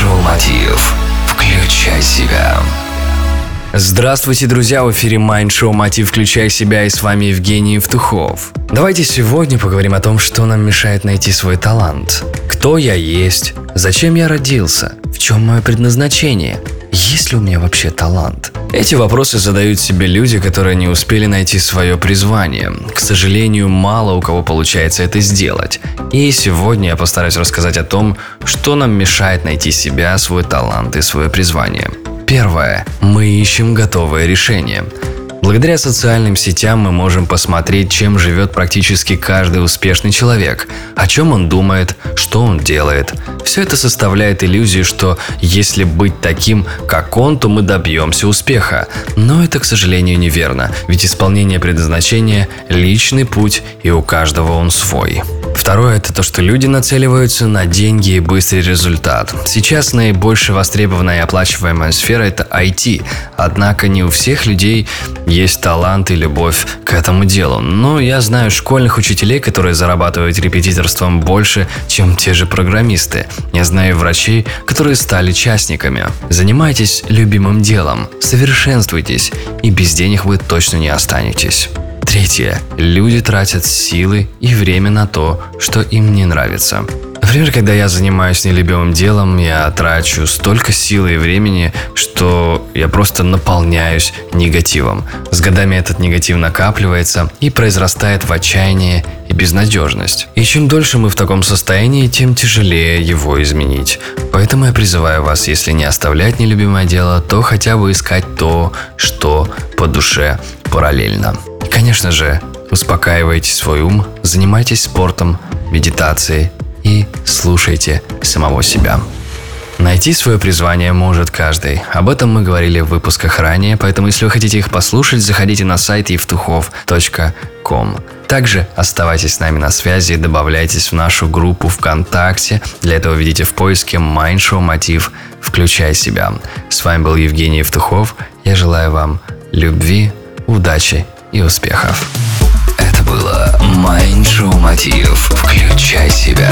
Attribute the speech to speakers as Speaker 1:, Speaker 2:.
Speaker 1: Майншоу Мотив. Включай себя.
Speaker 2: Здравствуйте, друзья! В эфире Mind Show Мотив «Включай себя» и с вами Евгений Евтухов. Давайте сегодня поговорим о том, что нам мешает найти свой талант. Кто я есть? Зачем я родился? В чем мое предназначение? Есть ли у меня вообще талант? Эти вопросы задают себе люди, которые не успели найти свое призвание. К сожалению, мало у кого получается это сделать. И сегодня я постараюсь рассказать о том, что нам мешает найти себя, свой талант и свое призвание. Первое. Мы ищем готовое решение. Благодаря социальным сетям мы можем посмотреть, чем живет практически каждый успешный человек, о чем он думает, что он делает. Все это составляет иллюзию, что если быть таким, как он, то мы добьемся успеха. Но это, к сожалению, неверно, ведь исполнение предназначения – личный путь, и у каждого он свой. Второе – это то, что люди нацеливаются на деньги и быстрый результат. Сейчас наибольшая востребованная и оплачиваемая сфера – это IT. Однако не у всех людей талант и любовь к этому делу. Но я знаю школьных учителей, которые зарабатывают репетиторством больше, чем те же программисты. Я знаю врачей, которые стали частниками. Занимайтесь любимым делом, совершенствуйтесь, и без денег вы точно не останетесь. Третье. Люди тратят силы и время на то, что им не нравится. Например, когда я занимаюсь нелюбимым делом, я трачу столько силы и времени, что я просто наполняюсь негативом. С годами этот негатив накапливается и произрастает в отчаяние и безнадежность. И чем дольше мы в таком состоянии, тем тяжелее его изменить. Поэтому я призываю вас, если не оставлять нелюбимое дело, то хотя бы искать то, что по душе параллельно. И, конечно же, успокаивайте свой ум, занимайтесь спортом, медитацией и слушайте самого себя. Найти свое призвание может каждый. Об этом мы говорили в выпусках ранее, поэтому если вы хотите их послушать, заходите на сайт евтухов.ком. Также оставайтесь с нами на связи и добавляйтесь в нашу группу ВКонтакте. Для этого введите в поиске Show Мотив «Включай себя». С вами был Евгений Евтухов. Я желаю вам любви, удачи и успехов.
Speaker 1: Это было Майншоу Мотив. Включай себя.